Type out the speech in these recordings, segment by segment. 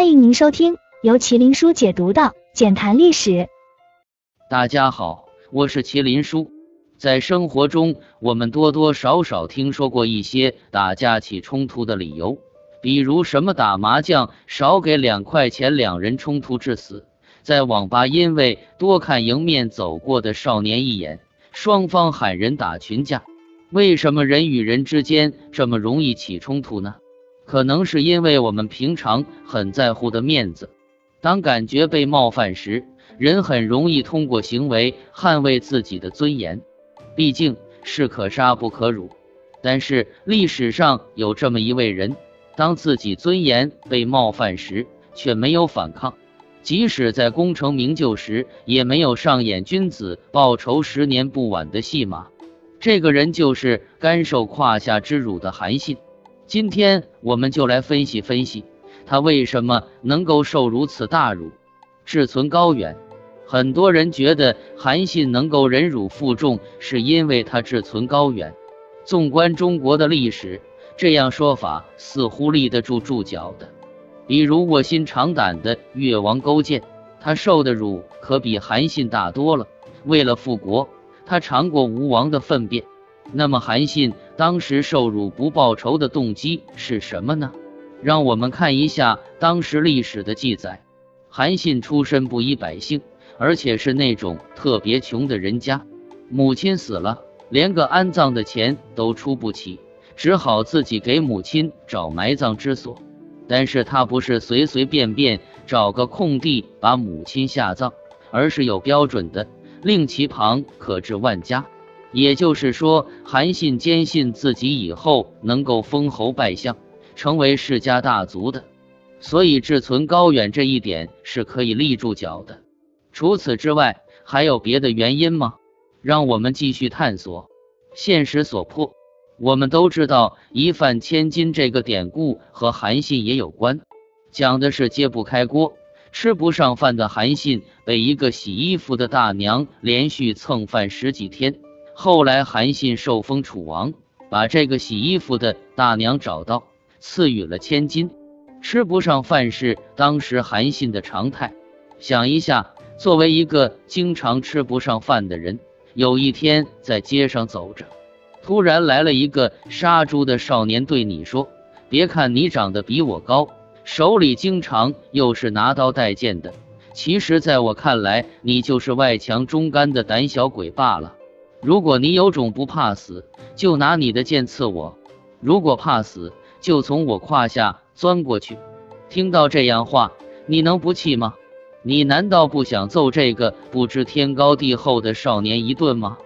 欢迎您收听由麒麟书解读的《简谈历史》。大家好，我是麒麟书。在生活中，我们多多少少听说过一些打架起冲突的理由，比如什么打麻将少给两块钱，两人冲突致死；在网吧因为多看迎面走过的少年一眼，双方喊人打群架。为什么人与人之间这么容易起冲突呢？可能是因为我们平常很在乎的面子，当感觉被冒犯时，人很容易通过行为捍卫自己的尊严。毕竟士可杀不可辱。但是历史上有这么一位人，当自己尊严被冒犯时，却没有反抗，即使在功成名就时，也没有上演君子报仇十年不晚的戏码。这个人就是甘受胯下之辱的韩信。今天我们就来分析分析，他为什么能够受如此大辱，志存高远。很多人觉得韩信能够忍辱负重，是因为他志存高远。纵观中国的历史，这样说法似乎立得住住脚的。比如卧薪尝胆的越王勾践，他受的辱可比韩信大多了。为了复国，他尝过吴王的粪便。那么韩信当时受辱不报仇的动机是什么呢？让我们看一下当时历史的记载。韩信出身不依百姓，而且是那种特别穷的人家，母亲死了，连个安葬的钱都出不起，只好自己给母亲找埋葬之所。但是他不是随随便便找个空地把母亲下葬，而是有标准的，令其旁可至万家。也就是说，韩信坚信自己以后能够封侯拜相，成为世家大族的，所以志存高远这一点是可以立住脚的。除此之外，还有别的原因吗？让我们继续探索。现实所迫，我们都知道“一饭千金”这个典故和韩信也有关，讲的是揭不开锅、吃不上饭的韩信被一个洗衣服的大娘连续蹭饭十几天。后来，韩信受封楚王，把这个洗衣服的大娘找到，赐予了千金。吃不上饭是当时韩信的常态。想一下，作为一个经常吃不上饭的人，有一天在街上走着，突然来了一个杀猪的少年，对你说：“别看你长得比我高，手里经常又是拿刀带剑的，其实在我看来，你就是外强中干的胆小鬼罢了。”如果你有种不怕死，就拿你的剑刺我；如果怕死，就从我胯下钻过去。听到这样话，你能不气吗？你难道不想揍这个不知天高地厚的少年一顿吗？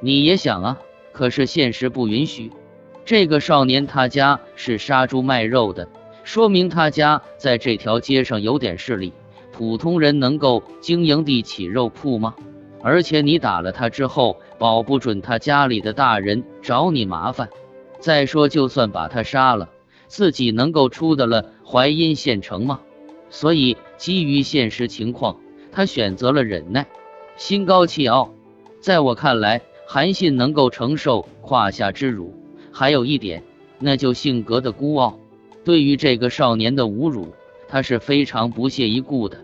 你也想啊，可是现实不允许。这个少年他家是杀猪卖肉的，说明他家在这条街上有点势力。普通人能够经营地起肉铺吗？而且你打了他之后，保不准他家里的大人找你麻烦。再说，就算把他杀了，自己能够出得了淮阴县城吗？所以，基于现实情况，他选择了忍耐。心高气傲，在我看来，韩信能够承受胯下之辱，还有一点，那就性格的孤傲。对于这个少年的侮辱，他是非常不屑一顾的。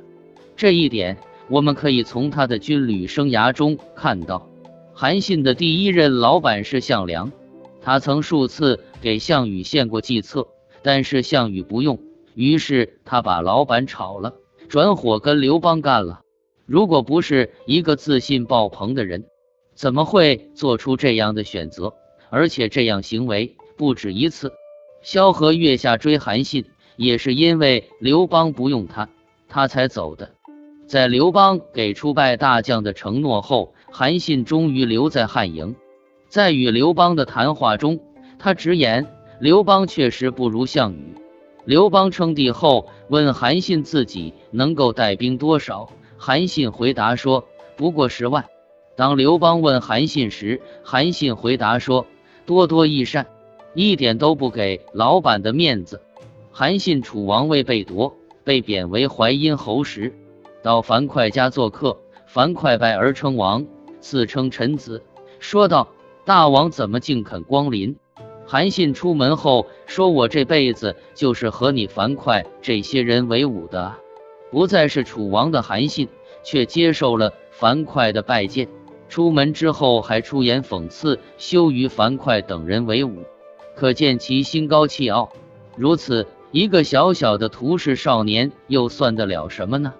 这一点。我们可以从他的军旅生涯中看到，韩信的第一任老板是项梁，他曾数次给项羽献过计策，但是项羽不用，于是他把老板炒了，转伙跟刘邦干了。如果不是一个自信爆棚的人，怎么会做出这样的选择？而且这样行为不止一次。萧何月下追韩信，也是因为刘邦不用他，他才走的。在刘邦给出拜大将的承诺后，韩信终于留在汉营。在与刘邦的谈话中，他直言刘邦确实不如项羽。刘邦称帝后，问韩信自己能够带兵多少，韩信回答说不过十万。当刘邦问韩信时，韩信回答说多多益善，一点都不给老板的面子。韩信楚王位被夺，被贬为淮阴侯时。到樊哙家做客，樊哙拜而称王，自称臣子，说道：“大王怎么竟肯光临？”韩信出门后说：“我这辈子就是和你樊哙这些人为伍的。”不再是楚王的韩信，却接受了樊哙的拜见。出门之后还出言讽刺，羞于樊哙等人为伍，可见其心高气傲。如此一个小小的屠氏少年，又算得了什么呢？